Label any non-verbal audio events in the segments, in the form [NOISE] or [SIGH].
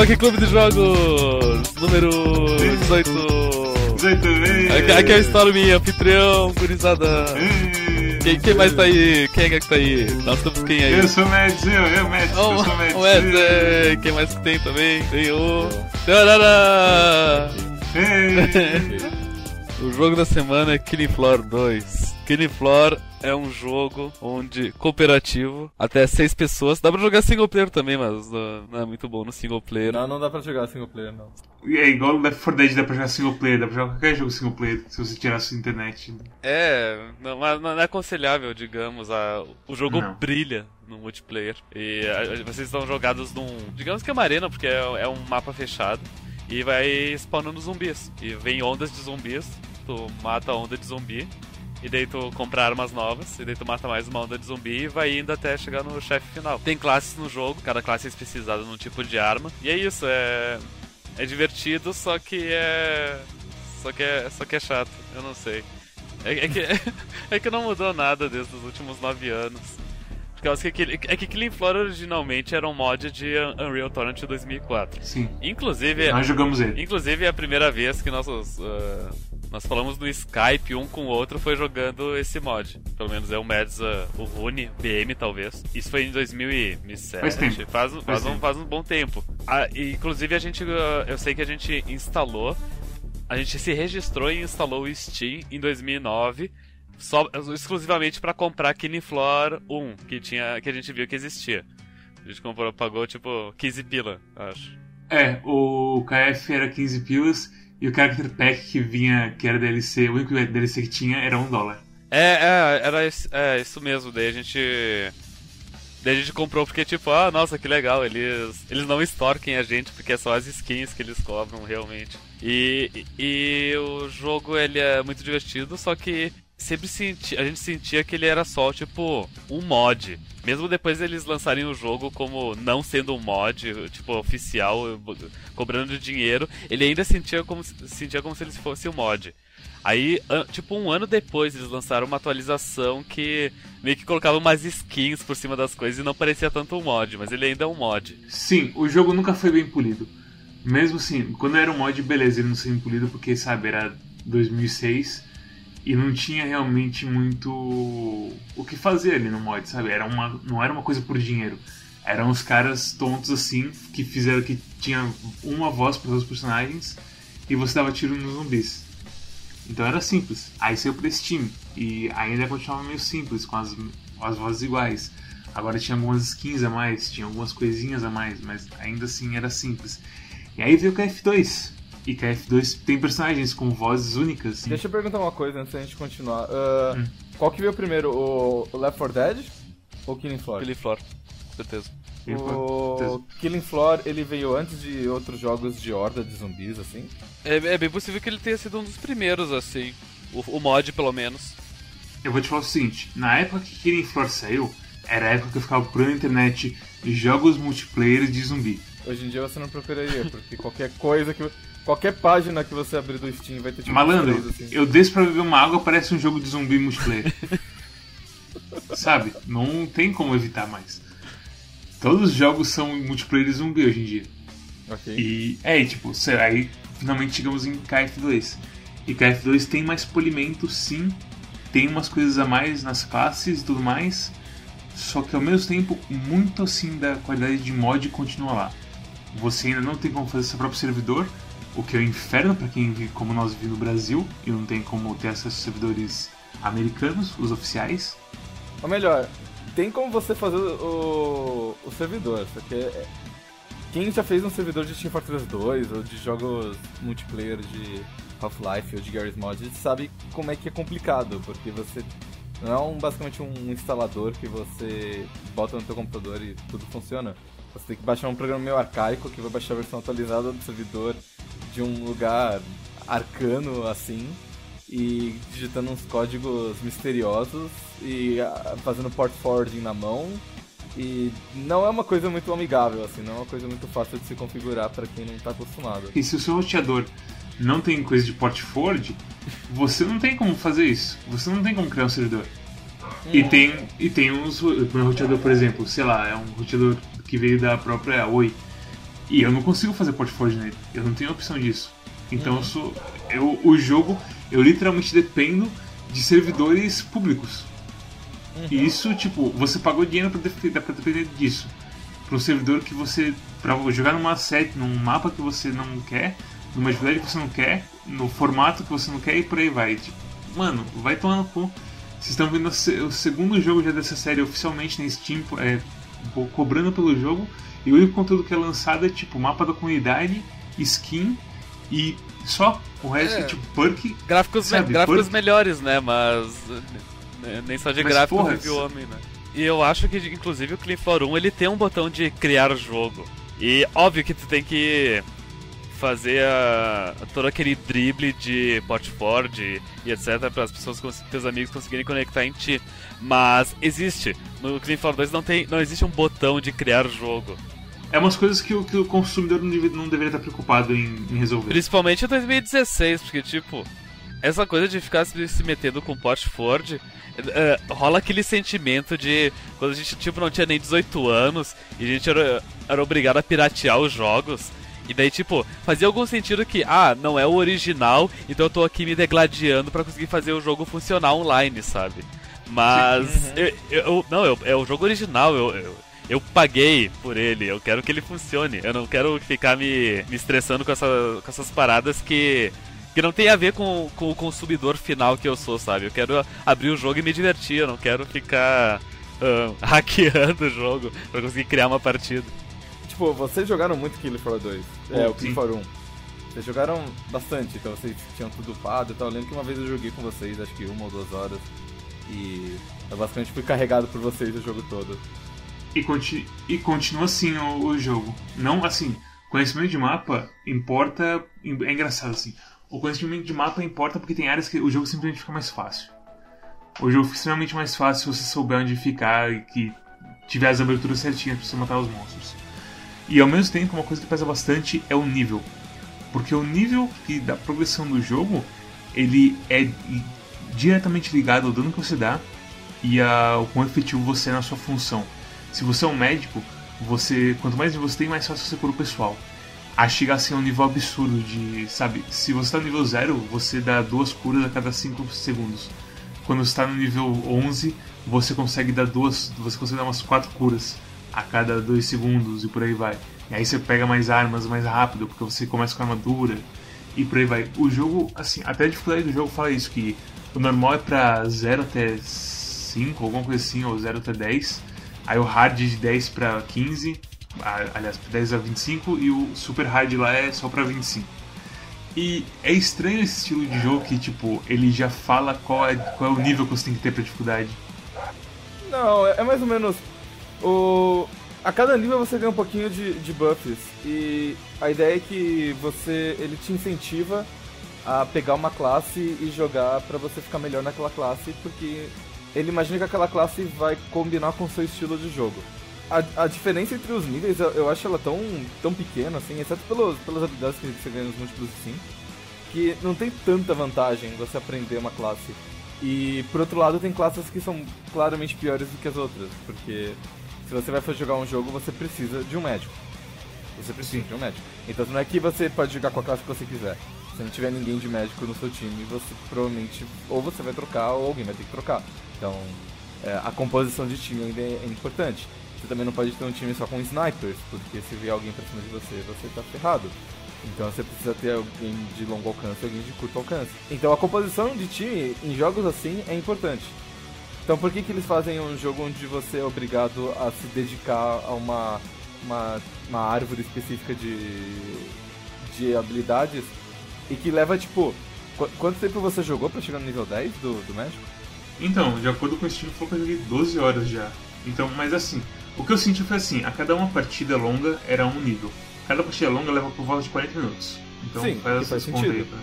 Qualquer Clube de Jogos, número 18. 18, ei. Aqui, é história minha, anfitrião, gurizada. Quem, quem mais tá aí? Quem é que tá aí? Nós temos quem aí? Eu sou o Mads, eu, Mads, Oh, eu sou o o Ed, é, quem mais que tem também? Tem o. Tarará! [LAUGHS] O jogo da semana é Killing Floor 2. Killing Floor é um jogo onde cooperativo, até seis pessoas. Dá pra jogar single player também, mas uh, não é muito bom no single player. Não, não dá pra jogar single player, não. E é igual o Left 4 Dead, dá pra jogar single player, dá pra jogar qualquer jogo single player, se você tirar a sua internet. É, não, mas não é aconselhável, digamos. A, o jogo Não. brilha no multiplayer. E a- a- vocês estão jogados num. Digamos que é uma arena, porque é, é um mapa fechado. E vai spawnando zumbis. E vem ondas de zumbis. Tu mata a onda de zumbi. E daí tu compra armas novas. E daí tu mata mais uma onda de zumbi. E vai indo até chegar no chefe final. Tem classes no jogo, cada classe é especializada num tipo de arma. E é isso, é. É divertido, só que é. Só que é, só que é chato, eu não sei. É, é que, [LAUGHS] é que não mudou nada desde os últimos nove anos. Por causa que aquele, é que Killing Floor originalmente era um mod de Un- Unreal Tournament 2004. Sim. Inclusive, Nós jogamos ele. inclusive é a primeira vez que nossos, ah, nós falamos no Skype um com o outro foi jogando esse mod. Pelo menos é o Mads, ah, o Rune, BM talvez. Isso foi em 2007. Faz tempo. Faz, faz, Faz um, faz um bom tempo. Ah, e, inclusive a gente, ah, eu sei que a gente instalou, a gente se registrou e instalou o Steam em 2009. Só, exclusivamente pra comprar Killing Floor 1, que, tinha, que a gente viu que existia. A gente comprou, pagou tipo 15 pila, acho. É, o KF era 15 pilas e o Character Pack que vinha, que era DLC, o único DLC que tinha era 1 dólar. É, é, era isso, é, isso mesmo. Daí a gente. Daí a gente comprou porque, tipo, ah, nossa, que legal, eles, eles não extorquem a gente porque é só as skins que eles cobram realmente. E, e, e o jogo, ele é muito divertido, só que sempre senti, a gente sentia que ele era só, tipo, um mod. Mesmo depois eles lançarem o jogo como não sendo um mod, tipo, oficial, cobrando dinheiro, ele ainda sentia como, se- sentia como se ele fosse um mod. Aí, tipo, um ano depois, eles lançaram uma atualização que meio que colocava umas skins por cima das coisas e não parecia tanto um mod, mas ele ainda é um mod. Sim, o jogo nunca foi bem polido. Mesmo assim, quando era um mod, beleza, ele não ser bem polido porque, sabe, era 2006 e não tinha realmente muito o que fazer ali no mod, sabe? Era uma, não era uma coisa por dinheiro. Eram os caras tontos assim que fizeram que tinha uma voz para os personagens e você dava tiro nos zumbis. Então era simples. Aí saiu pra Steam e ainda continuava meio simples, com as, as vozes iguais. Agora tinha algumas skins a mais, tinha algumas coisinhas a mais, mas ainda assim era simples. E aí veio o KF2. E KF2 tem personagens com vozes únicas. Deixa eu perguntar uma coisa antes da gente continuar. Ah, Hum. Qual que veio primeiro, o o Left 4 Dead ou Killing Floor? Killing Floor, certeza. O Killing Floor, ele veio antes de outros jogos de horda de zumbis, assim? É, é bem possível que ele tenha sido um dos primeiros, assim. O, o mod, pelo menos. Eu vou te falar o seguinte: na época que Killing Floor saiu, era a época que eu ficava procurando na internet jogos multiplayer de zumbi. Hoje em dia você não procuraria, porque qualquer coisa que... Qualquer página que você abrir do Steam vai ter tipo Malandro, assim. eu desço pra beber uma água, parece um jogo de zumbi multiplayer. [LAUGHS] Sabe? Não tem como evitar mais. Todos os jogos são multiplayer de zumbi hoje em dia. Ok. E é, tipo, sei lá, aí finalmente chegamos em KF2. E KF2 tem mais polimento, sim. Tem umas coisas a mais nas classes e tudo mais. Só que ao mesmo tempo, muito assim da qualidade de mod continua lá. Você ainda não tem como fazer seu próprio servidor, o que é o inferno para quem vive como nós vivemos no Brasil e não tem como ter acesso a servidores americanos, os oficiais. Ou melhor, tem como você fazer o, o servidor, só que quem já fez um servidor de Team Fortress 2 ou de jogos multiplayer de Half-Life ou de Garry's Mod sabe como é que é complicado, porque você não é um, basicamente um instalador que você bota no teu computador e tudo funciona. Você tem que baixar um programa meio arcaico que vai baixar a versão atualizada do servidor de um lugar arcano assim e digitando uns códigos misteriosos e ah, fazendo port forwarding na mão. E não é uma coisa muito amigável, assim, não é uma coisa muito fácil de se configurar para quem não tá acostumado. E se o seu roteador não tem coisa de port forward, você não tem como fazer isso. Você não tem como criar um servidor. E tem, e tem uns. O meu roteador, por exemplo, sei lá, é um roteador que veio da própria Oi. E eu não consigo fazer Portfolio nele. Eu não tenho opção disso. Então eu sou. Eu, o jogo, eu literalmente dependo de servidores públicos. E isso, tipo, você pagou dinheiro pra, pra depender disso. Para um servidor que você. Pra jogar numa set, num mapa que você não quer, numa dificuldade que você não quer, no formato que você não quer e por aí vai. Tipo, mano, vai tomar no cu. Vocês estão vendo o segundo jogo já dessa série oficialmente na Steam, é, co- cobrando pelo jogo, e o único conteúdo que é lançado é tipo mapa da comunidade, skin e só. O resto é, É. tipo perk. Gráficos, me- Sabe, gráficos por- melhores, né? Mas. né, Nem só de Mas, gráficos porra, vive o homem, né? E eu acho que, inclusive, o Clean for 1 ele tem um botão de criar jogo. E óbvio que tu tem que fazer a, todo aquele drible de portford e etc para as pessoas, teus amigos conseguirem conectar em ti. Mas existe. No Clean for 2 não, tem, não existe um botão de criar jogo. É umas coisas que, o- que o consumidor não, deve- não deveria estar preocupado em, em resolver. Principalmente em 2016, porque, tipo, essa coisa de ficar se, metendo com Portford, é, rola aquele sentimento de quando a gente, tipo, não tinha nem 18 anos e a gente era, era obrigado a piratear os jogos. E daí, tipo, fazia algum sentido que, ah, não é o original, então eu tô aqui me degladiando pra conseguir fazer o jogo funcionar online, sabe? Mas, eu, eu- não, eu, é o jogo original, eu, eu, eu paguei por ele, eu quero que ele funcione. Eu não quero ficar me, me estressando com, essa, com essas paradas que, que não tem a ver com, com o consumidor final que eu sou, sabe? Eu quero abrir o jogo e me divertir, eu não quero ficar ah, [LAUGHS] hackeando o jogo pra conseguir criar uma partida. Tipo, vocês jogaram muito Killer 4 2. É, Oh, o Killer sim. 4 1. Vocês jogaram bastante, então vocês tinham tudo upado e tal. Eu lembro que uma vez eu joguei com vocês, acho que uma ou duas horas. E eu basicamente fui carregado por vocês o jogo todo. E, conti- e continua assim o, o jogo. Não assim, conhecimento de mapa importa. É engraçado assim. O conhecimento de mapa importa porque tem áreas que o jogo simplesmente fica mais fácil. O jogo fica extremamente mais fácil se você souber onde ficar e que tiver as aberturas certinhas pra você matar os monstros. E ao mesmo tempo, uma coisa que pesa bastante é o nível. Porque o nível que da progressão do jogo, ele é diretamente ligado ao dano que você dá e ao quão efetivo você é na sua função. Se você é um médico, você quanto mais você tem, mais fácil você cura o pessoal. A chegar assim a um nível absurdo de, sabe, se você tá no nível 0, você dá duas curas a cada 5 segundos. Quando você tá no nível 11, você consegue dar duas, você consegue dar umas 4 curas a cada 2 segundos e por aí vai. E aí você pega mais armas mais rápido, porque você começa com armadura e por aí vai. O jogo, assim, até a dificuldade do jogo fala isso, que o normal é pra 0 até 5, alguma coisa assim, ou 0 até 10. Aí o hard de 10 pra 15, a- aliás, 10 a 25, e o super hard lá é só pra 25. E é estranho esse estilo de jogo que, tipo, ele já fala qual é, qual é o nível que você tem que ter pra dificuldade. Não, é é mais ou menos. O... A cada nível você ganha um pouquinho de, de buffs. E a ideia é que você. ele te incentiva a pegar uma classe e jogar pra você ficar melhor naquela classe, porque ele imagina que aquela classe vai combinar com o seu estilo de jogo. A, a diferença entre os níveis, eu, eu acho ela tão, tão pequena, assim, exceto pelos, pelas habilidades que você ganha nos múltiplos de 5, que não tem tanta vantagem você aprender uma classe. E por outro lado, tem classes que são claramente piores do que as outras, porque se você vai jogar um jogo, você precisa de um médico. Você precisa de um médico. Então não é que você pode jogar com a classe que você quiser. Se não tiver ninguém de médico no seu time, você provavelmente ou você vai trocar ou alguém vai ter que trocar. Então é, a composição de time ainda é, é importante. Você também não pode ter um time só com snipers, porque se vier alguém pra cima de você, você tá ferrado. Então você precisa ter alguém de longo alcance e alguém de curto alcance. Então a composição de time em jogos assim é importante. Então por que, que eles fazem um jogo onde você é obrigado a se dedicar a uma, uma, uma árvore específica de, de habilidades e que leva tipo. qu- quanto tempo você jogou pra chegar no nível 10 do, do México? Então, de acordo com o Steam, falou que eu joguei 12 horas já. Então, mas assim, o que eu senti foi assim, a cada uma partida longa era um nível. Cada partida longa leva por volta de 40 minutos. Então Sim, faz essas contas aí, sentido.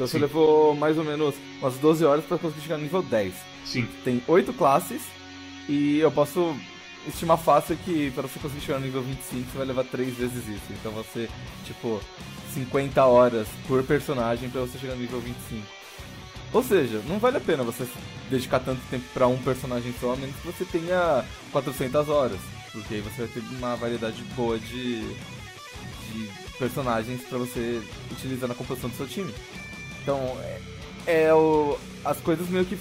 Então você Sim. levou mais ou menos umas 12 horas pra conseguir chegar no nível 10. Sim. Tem 8 classes e eu posso estimar fácil que para você conseguir chegar no nível 25 você vai levar 3 vezes isso. Então você, tipo, 50 horas por personagem pra você chegar no nível 25. Ou seja, não vale a pena você dedicar tanto tempo pra um personagem só, a menos que você tenha 400 horas. Porque aí você vai ter uma variedade boa de, de personagens pra você utilizar na composição do seu time. Então, é, é o, as coisas meio que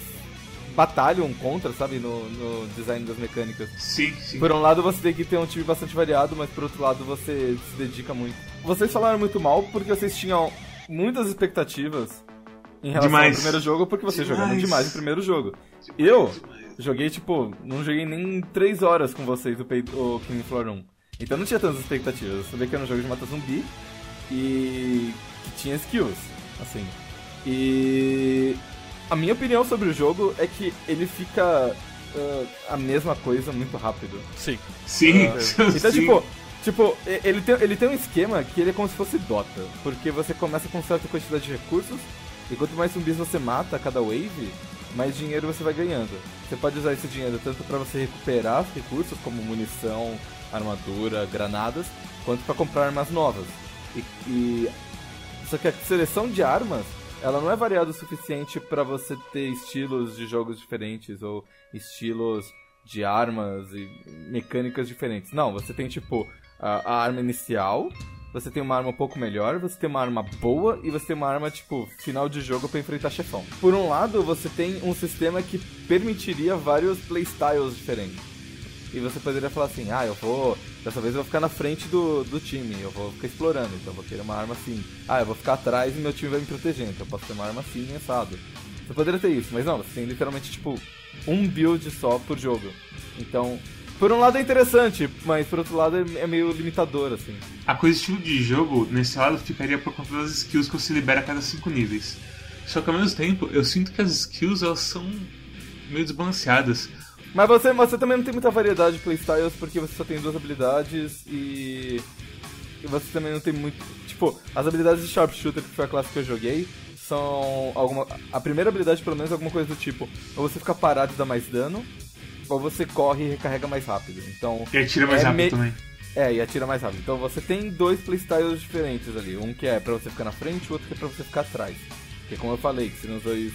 batalham contra, sabe, no, no design das mecânicas. Sim, sim. Por um lado você tem que ter um time bastante variado, mas por outro lado você se dedica muito. Vocês falaram muito mal porque vocês tinham muitas expectativas em relação Demais. ao primeiro jogo, porque vocês Demais. jogaram demais o primeiro jogo. Eu joguei, tipo, não joguei nem 3 horas com vocês o, Pay- o Killing Floor 1. Então não tinha tantas expectativas. Eu sabia que era um jogo de mata zumbi e que tinha skills, assim. E a minha opinião sobre o jogo é que ele fica ah, a mesma coisa muito rápido. Sim. Sim, [LAUGHS] Então, sim. tipo, tipo ele, tem, ele tem um esquema que ele é como se fosse Dota. Porque você começa com certa quantidade de recursos, e quanto mais zumbis você mata a cada wave, mais dinheiro você vai ganhando. Você pode usar esse dinheiro tanto pra você recuperar recursos, como munição, armadura, granadas, quanto pra comprar armas novas. E, e- Só que a seleção de armas, ela não é variada o suficiente pra você ter estilos de jogos diferentes, ou estilos de armas e mecânicas diferentes. Não, você tem tipo a, a arma inicial, você tem uma arma um pouco melhor, você tem uma arma boa e você tem uma arma tipo final de jogo pra enfrentar chefão. Por um lado, você tem um sistema que permitiria vários playstyles diferentes. E você poderia falar assim, ah, eu vou. Dessa vez eu vou ficar na frente do, do time, eu vou ficar explorando, então eu vou querer uma arma assim. Ah, eu vou ficar atrás e meu time vai me proteger, então eu posso ter uma arma assim, assado. Você poderia ter isso, mas não, você tem literalmente tipo um build só por jogo. Então, por um lado é interessante, mas por outro lado é, é meio limitador, assim. A coisa estilo de jogo, nesse lado, ficaria por conta das skills que você libera a cada 5 níveis. Só que ao mesmo tempo, eu sinto que as skills elas são meio desbalanceadas. Mas você, você também não tem muita variedade de playstyles porque você só tem duas habilidades e. E você também não tem muito. Tipo, as habilidades de Sharpshooter, que foi a classe que eu joguei, são alguma. A primeira habilidade, pelo menos, é alguma coisa do tipo: ou você fica parado e dá mais dano, ou você corre e recarrega mais rápido. Então. E atira mais É rápido me- também. É, e atira mais rápido. Então você tem dois playstyles diferentes ali. Um que é pra você ficar na frente, o outro que é pra você ficar atrás. Que é como eu falei, que seriam os dois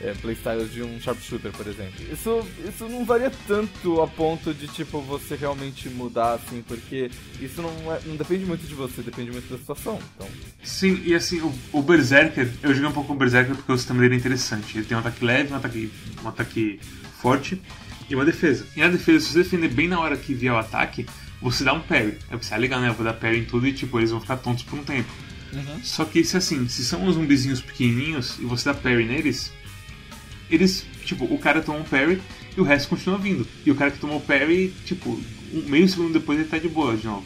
é, playstyles de um sharpshooter, por exemplo. Isso, isso não varia tanto a ponto de, tipo, você realmente mudar, assim, porque isso não, é- não depende muito de você, depende muito da situação. Então, Sim, e assim, o, o Berserker, eu joguei um pouco com o Berserker porque o sistema dele é interessante. Ele tem um ataque leve, um ataque, um ataque forte e uma defesa. E na defesa, se você defender bem na hora que vier o ataque, você dá um parry. Aí você, ah, legal, né? Eu vou dar parry em tudo e tipo, eles vão ficar tontos por um tempo. Só que se assim, se são uns zumbizinhos pequenininhos e você dá parry neles, eles, tipo, o cara toma um parry e o resto continua vindo. E o cara que tomou parry, tipo, um meio segundo depois ele tá de boa de novo.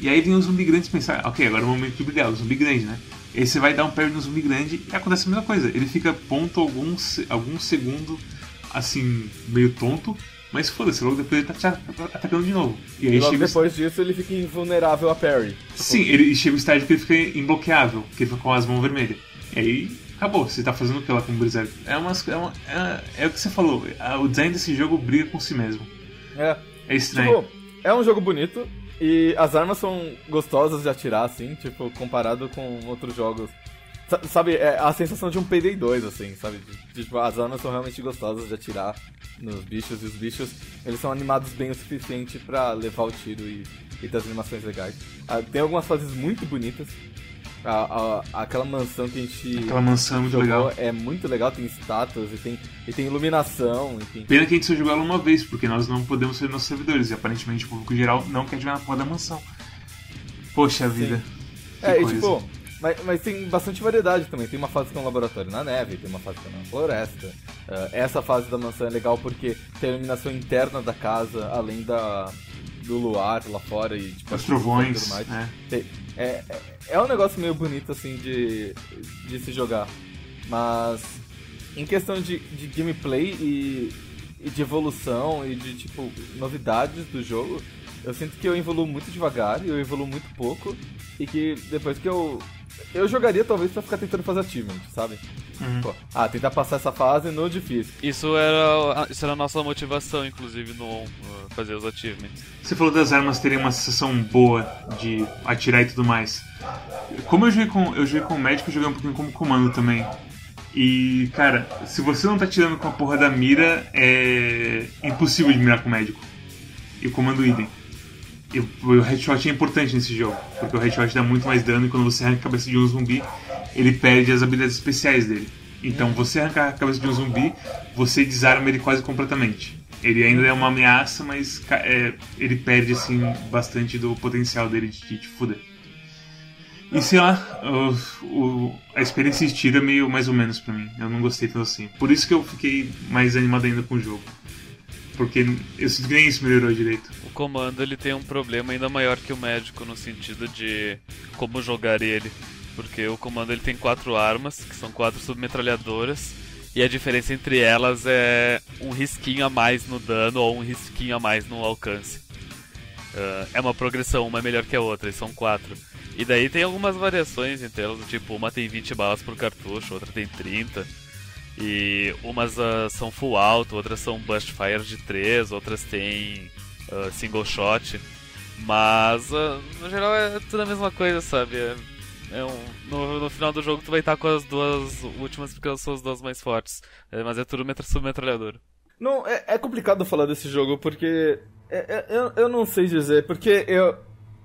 E aí vem o zumbi grande pensar, ok, agora é o momento de brilhar, o zumbi grande, né? E aí você vai dar um parry no zumbi grande e acontece a mesma coisa. Ele fica ponto algum, algum segundo, assim, meio tonto, mas foda-se, logo depois ele tá te atacando de novo. E aí e logo chega o depois disso ele fica invulnerável a parry. Sim, ele chega o estágio que ele fica imbloqueável, que ele fica com as mãos vermelhas. E aí, acabou, você tá fazendo lá com o Berserk? É, umas, é, uma, é, é o que você falou, o design desse jogo briga com si mesmo. É, É estranho. Tipo, é um jogo bonito e as armas são gostosas de atirar, assim, tipo, comparado com outros jogos. Sa- Sabe, é a sensação de um Payday 2, assim, sabe? De- Tipo, as armas são realmente gostosas de atirar nos bichos e os bichos, eles são animados bem o suficiente pra levar o tiro e, e ter as animações legais. Ah, tem algumas fases muito bonitas. A, a- aquela mansão que a gente Aquela mansão é muito legal. é muito legal, tem estátuas e tem, e tem iluminação, enfim. Pena que a gente só jogou ela uma vez, porque nós não podemos ser nossos servidores, e aparentemente o público geral não quer jogar na porra da mansão. Poxa vida. É, e coisa. tipo, mas, mas tem bastante variedade também. Tem uma fase que é um laboratório na neve, tem uma fase que é na floresta. Ah, essa fase da mansão é legal porque tem a iluminação interna da casa, além da do luar lá fora e tipo Os trovões, tudo mais. né? É, é, é um negócio meio bonito assim de, de se jogar. Mas em questão de, de gameplay e, e de evolução e de tipo novidades do jogo, eu sinto que eu evoluo muito devagar e eu evoluo muito pouco. E que depois que eu. Eu jogaria talvez pra ficar tentando fazer achievement, sabe? Uhum. Pô, ah, tentar passar essa fase no difícil. Isso era, isso era a nossa motivação, inclusive, no uh, fazer os achievements. Você falou das armas terem uma sensação boa de atirar e tudo mais. Como eu joguei com, eu joguei com o médico, eu joguei um pouquinho como comando também. E, cara, se você não tá tirando com a porra da mira, é impossível de mirar com o médico. E o comando idem. O headshot é importante nesse jogo, porque o headshot dá muito mais dano e quando você arranca a cabeça de um zumbi, ele perde as habilidades especiais dele. Então, você arrancar a cabeça de um zumbi, você desarma ele quase completamente. Ele ainda é uma ameaça, mas é, ele perde assim bastante do potencial dele de, te fuder. E sei lá, o, o, a experiência de tiro é meio mais ou menos pra mim. Eu não gostei tanto assim. Por isso que eu fiquei mais animado ainda com o jogo. Porque que nem isso melhorou direito. O comando ele tem um problema ainda maior que o médico no sentido de como jogar ele. Porque o comando ele tem quatro armas, que são quatro submetralhadoras. E a diferença entre elas é um risquinho a mais no dano ou um risquinho a mais no alcance. Uh, é uma progressão, uma é melhor que a outra, e são quatro. E daí tem algumas variações entre elas, tipo, uma tem 20 balas por cartucho, outra tem 30. E umas uh, são full auto, outras são burst fire de 3, outras têm uh, single shot. Mas, no geral, é tudo a mesma coisa, sabe? É um, no, no, final do jogo tu vai estar com as duas últimas porque são as duas mais fortes. É, mas é tudo metra submetralhadora. Não, é, é, complicado falar desse jogo porque. É, é, eu, eu não sei dizer, porque eu.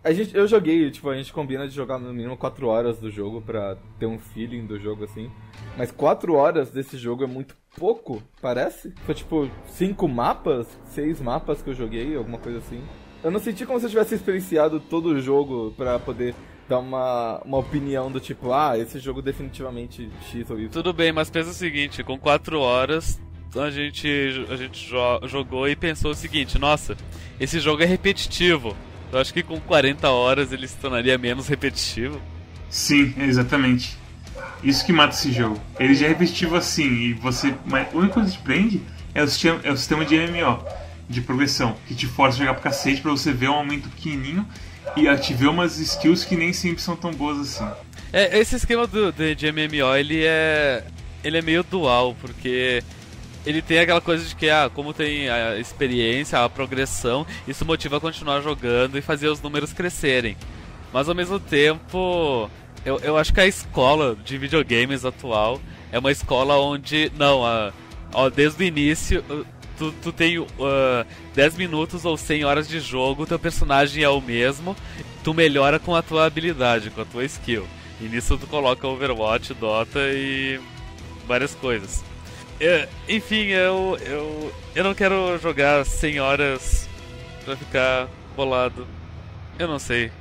A gente, eu joguei, tipo, a gente combina de jogar no mínimo 4 horas do jogo pra ter um feeling do jogo assim. Mas 4 horas desse jogo é muito pouco, parece? Foi tipo 5 mapas, 6 mapas que eu joguei, alguma coisa assim. Eu não senti como se eu tivesse experienciado todo o jogo pra poder dar uma, uma opinião do tipo, ah, esse jogo definitivamente X ou Y. Tudo bem, mas pensa o seguinte, com 4 horas a gente, a gente jo jogou e pensou o seguinte, nossa, esse jogo é repetitivo. Eu acho que com 40 horas ele se tornaria menos repetitivo. Sim, exatamente. Isso que mata esse jogo. Ele já é repetitivo assim, e você. Mas a única coisa que te prende é o sistema, é o sistema de MMO, de progressão, que te força a jogar pro cacete pra você ver um aumento pequenininho e ativar umas skills que nem sempre são tão boas assim. É, esse esquema do, de, de MMO, ele é. Ele é meio dual, porque ele tem aquela coisa de que, ah, como tem a experiência, a progressão, isso motiva a continuar jogando e fazer os números crescerem. Mas ao mesmo tempo, eu, eu acho que a escola de videogames atual é uma escola onde, não, a, ó, desde o início tu, tu tem uh, 10 minutos ou 100 horas de jogo, teu personagem é o mesmo, tu melhora com a tua habilidade, com a tua skill. E nisso tu coloca Overwatch, Dota e várias coisas. Eu, enfim, eu, eu, eu não quero jogar 100 horas pra ficar bolado. Eu não sei.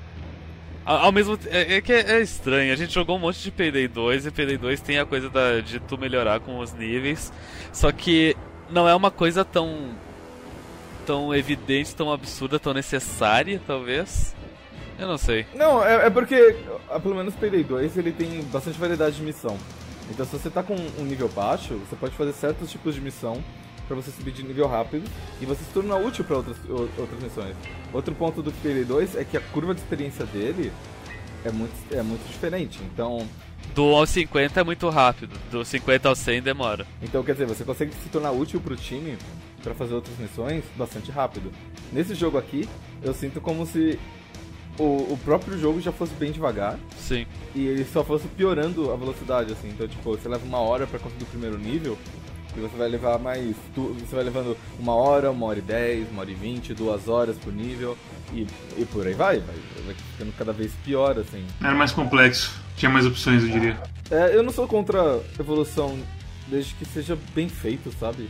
Ao, mesmo é, é que é, é, estranho. A gente jogou um monte de Payday 2 e Payday 2 tem a coisa da, de tu melhorar com os níveis. Só que não é uma coisa tão tão evidente, tão absurda, tão necessária, talvez. Eu não sei. Não, é, é porque, pelo menos Payday 2, ele tem bastante variedade de missão. Então se você tá com um nível baixo, você pode fazer certos tipos de missão para você subir de nível rápido e você se torna útil para outras, outras missões. Outro ponto do Payday 2 é que a curva de experiência dele é muito, é muito diferente. Então, do 1 ao 50 é muito rápido, do 50 ao 100 demora. Então, quer dizer, você consegue se tornar útil pro time para fazer outras missões bastante rápido. Nesse jogo aqui, eu sinto como se o, o, próprio jogo já fosse bem devagar. Sim. E ele só fosse piorando a velocidade, assim. Então, tipo, você leva uma hora para conseguir o primeiro nível, e você vai levar mais. Tu, você vai levando uma hora, uma hora e dez, uma hora e vinte, duas horas por nível. E, e por aí vai, vai, vai ficando cada vez pior, assim. Era mais complexo. Tinha mais opções, eu diria. É, eu não sou contra evolução desde que seja bem feito, sabe?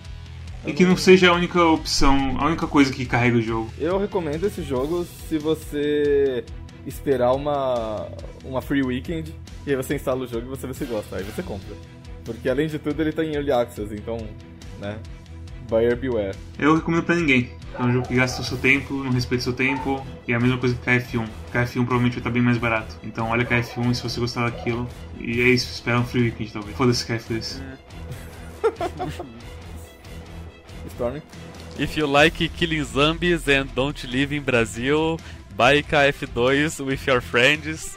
E que não... não seja a única opção, a única coisa que carrega o jogo. Eu recomendo esse jogo se você esperar uma, uma free weekend e aí você instala o jogo e você vê se gosta, aí você compra. Porque além de tudo ele tá em Early Access, então, né? Buyer beware. Eu recomendo pra ninguém. É um jogo que gasta o seu tempo, não respeita o seu tempo, e é a mesma coisa que KF1. KF1 provavelmente vai estar bem mais barato. Então olha KF1 se você gostar daquilo. E é isso, espera um free weekend talvez. Foda-se KF2. [LAUGHS] Stormy? If you like killing zombies and don't live in Brazil, buy KF2 with your friends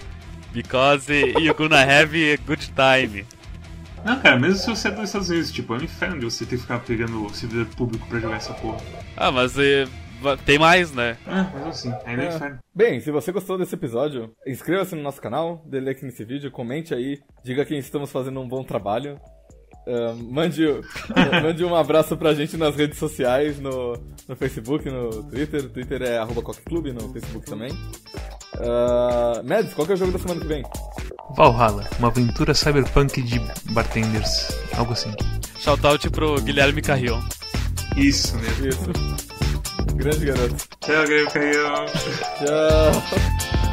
because you're gonna have a good time. Não, cara, mesmo se você é dos Estados Unidos, tipo, é um inferno de você ter que ficar pegando o servidor público pra jogar essa porra. Ah, mas e, tem mais, né? Ah, mas assim, ainda é, é inferno. Bem, se você gostou desse episódio, inscreva-se no nosso canal, dê like nesse vídeo, comente aí, diga que estamos fazendo um bom trabalho. Uh, mande, [LAUGHS] mande um abraço pra gente nas redes sociais, no, no Facebook, no Twitter. Twitter é arroba Clube, no Facebook também. Uh, Mads, qual que é o jogo da semana que vem? Valhalla, uma aventura cyberpunk de bartenders, algo assim. Shoutout pro Guilherme Carrion. Isso mesmo. Isso. Grande garoto. Tchau, Guilherme Carrion. Tchau.